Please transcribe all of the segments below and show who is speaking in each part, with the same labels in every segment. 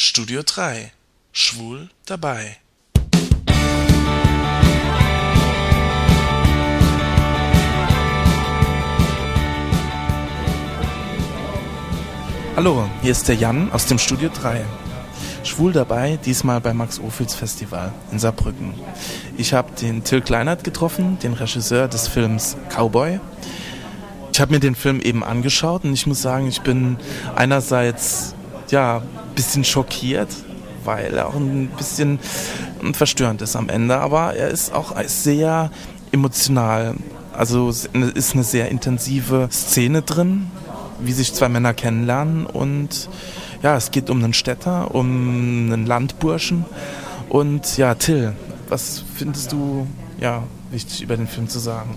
Speaker 1: Studio 3 Schwul dabei. Hallo, hier ist der Jan aus dem Studio 3. Schwul dabei, diesmal beim Max Ophüls Festival in Saarbrücken. Ich habe den Till Kleinert getroffen, den Regisseur des Films Cowboy. Ich habe mir den Film eben angeschaut und ich muss sagen, ich bin einerseits ja bisschen schockiert, weil er auch ein bisschen verstörend ist am Ende, aber er ist auch sehr emotional. Also ist eine sehr intensive Szene drin, wie sich zwei Männer kennenlernen und ja, es geht um einen Städter, um einen Landburschen und ja, Till, was findest du ja wichtig über den Film zu sagen?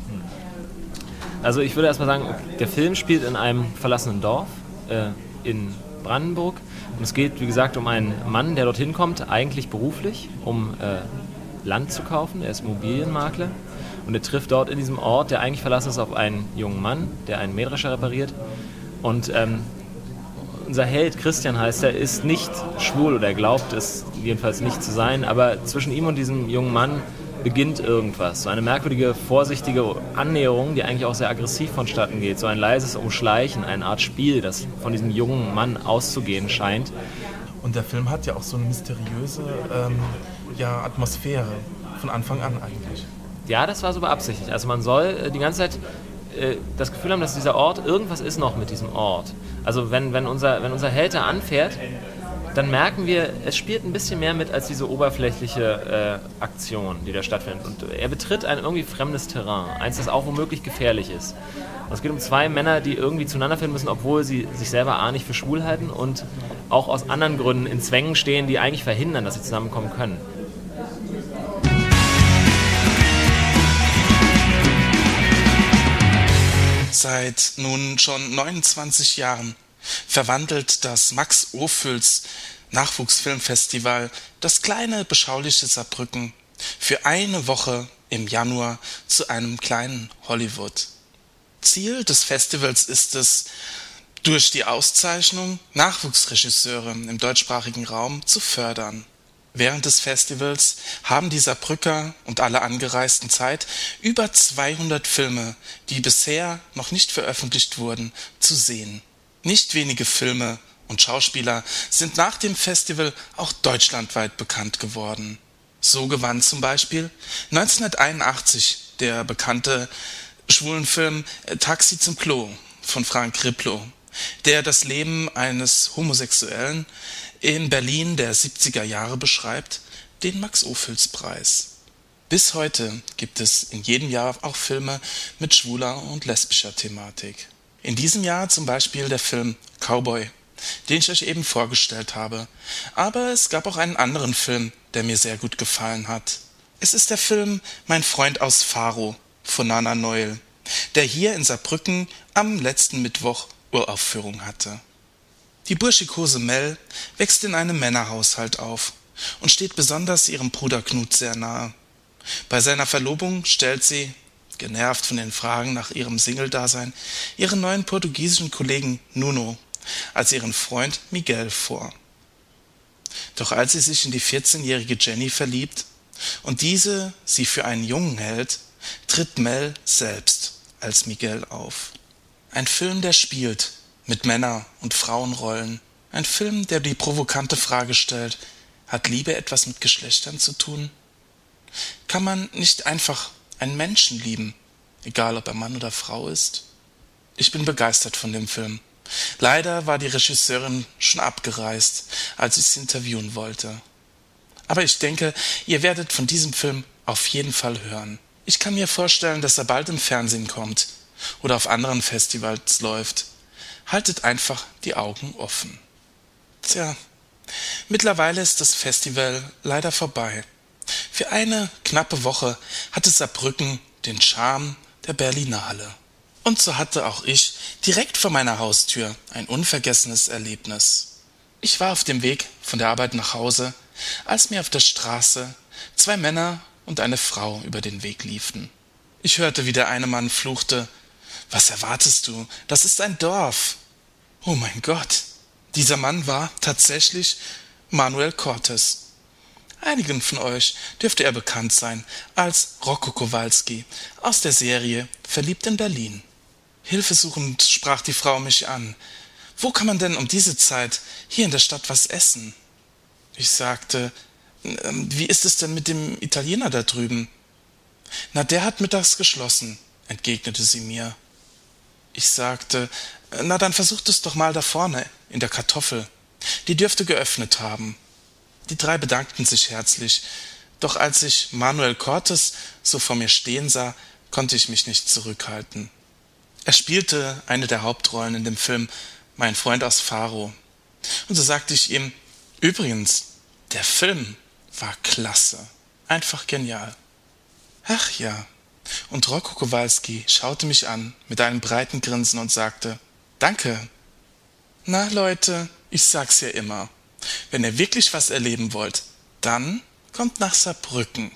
Speaker 2: Also ich würde erstmal sagen, der Film spielt in einem verlassenen Dorf äh, in Brandenburg. Und es geht, wie gesagt, um einen Mann, der dorthin kommt, eigentlich beruflich, um äh, Land zu kaufen. Er ist Immobilienmakler. Und er trifft dort in diesem Ort, der eigentlich verlassen ist, auf einen jungen Mann, der einen Mähdrescher repariert. Und ähm, unser Held, Christian heißt er, ist nicht schwul oder glaubt es jedenfalls nicht zu sein, aber zwischen ihm und diesem jungen Mann beginnt irgendwas. So eine merkwürdige, vorsichtige Annäherung, die eigentlich auch sehr aggressiv vonstatten geht. So ein leises Umschleichen, eine Art Spiel, das von diesem jungen Mann auszugehen scheint.
Speaker 1: Und der Film hat ja auch so eine mysteriöse ähm, ja, Atmosphäre von Anfang an eigentlich.
Speaker 2: Ja, das war so beabsichtigt. Also man soll äh, die ganze Zeit äh, das Gefühl haben, dass dieser Ort, irgendwas ist noch mit diesem Ort. Also wenn, wenn, unser, wenn unser Held da anfährt, dann merken wir, es spielt ein bisschen mehr mit als diese oberflächliche äh, Aktion, die da stattfindet. Und er betritt ein irgendwie fremdes Terrain, eins, das auch womöglich gefährlich ist. Und es geht um zwei Männer, die irgendwie zueinander finden müssen, obwohl sie sich selber A nicht für schwul halten und auch aus anderen Gründen in Zwängen stehen, die eigentlich verhindern, dass sie zusammenkommen können.
Speaker 1: Seit nun schon 29 Jahren verwandelt das Max Ophüls Nachwuchsfilmfestival das kleine beschauliche Saarbrücken für eine Woche im Januar zu einem kleinen Hollywood. Ziel des Festivals ist es, durch die Auszeichnung Nachwuchsregisseure im deutschsprachigen Raum zu fördern Während des Festivals haben die Saarbrücker und alle Angereisten Zeit, über 200 Filme, die bisher noch nicht veröffentlicht wurden, zu sehen. Nicht wenige Filme und Schauspieler sind nach dem Festival auch deutschlandweit bekannt geworden. So gewann zum Beispiel 1981 der bekannte Schwulenfilm Taxi zum Klo von Frank Riplow, der das Leben eines Homosexuellen in Berlin der 70er Jahre beschreibt, den Max-Ophüls-Preis. Bis heute gibt es in jedem Jahr auch Filme mit schwuler und lesbischer Thematik. In diesem Jahr zum Beispiel der Film Cowboy, den ich euch eben vorgestellt habe. Aber es gab auch einen anderen Film, der mir sehr gut gefallen hat. Es ist der Film Mein Freund aus Faro von Nana Neul, der hier in Saarbrücken am letzten Mittwoch Uraufführung hatte. Die burschikose Mel wächst in einem Männerhaushalt auf und steht besonders ihrem Bruder Knut sehr nahe. Bei seiner Verlobung stellt sie, genervt von den Fragen nach ihrem Single-Dasein, ihren neuen portugiesischen Kollegen Nuno als ihren Freund Miguel vor. Doch als sie sich in die 14-jährige Jenny verliebt und diese sie für einen Jungen hält, tritt Mel selbst als Miguel auf. Ein Film, der spielt, mit Männer- und Frauenrollen. Ein Film, der die provokante Frage stellt, hat Liebe etwas mit Geschlechtern zu tun? Kann man nicht einfach einen Menschen lieben, egal ob er Mann oder Frau ist? Ich bin begeistert von dem Film. Leider war die Regisseurin schon abgereist, als ich sie interviewen wollte. Aber ich denke, ihr werdet von diesem Film auf jeden Fall hören. Ich kann mir vorstellen, dass er bald im Fernsehen kommt oder auf anderen Festivals läuft. Haltet einfach die Augen offen. Tja, mittlerweile ist das Festival leider vorbei. Für eine knappe Woche hatte Saarbrücken den Charme der Berlinale. Und so hatte auch ich direkt vor meiner Haustür ein unvergessenes Erlebnis. Ich war auf dem Weg von der Arbeit nach Hause, als mir auf der Straße zwei Männer und eine Frau über den Weg liefen. Ich hörte, wie der eine Mann fluchte was erwartest du? Das ist ein Dorf. Oh mein Gott. Dieser Mann war tatsächlich Manuel Cortes. Einigen von euch dürfte er bekannt sein als Rocco Kowalski aus der Serie Verliebt in Berlin. Hilfesuchend sprach die Frau mich an. Wo kann man denn um diese Zeit hier in der Stadt was essen? Ich sagte, ähm, wie ist es denn mit dem Italiener da drüben? Na, der hat mittags geschlossen, entgegnete sie mir. Ich sagte, na dann versucht es doch mal da vorne, in der Kartoffel. Die dürfte geöffnet haben. Die drei bedankten sich herzlich, doch als ich Manuel Cortes so vor mir stehen sah, konnte ich mich nicht zurückhalten. Er spielte eine der Hauptrollen in dem Film Mein Freund aus Faro. Und so sagte ich ihm, übrigens, der Film war klasse, einfach genial. Ach ja. Und Rocco Kowalski schaute mich an mit einem breiten Grinsen und sagte, Danke. Na, Leute, ich sag's ja immer. Wenn ihr wirklich was erleben wollt, dann kommt nach Saarbrücken.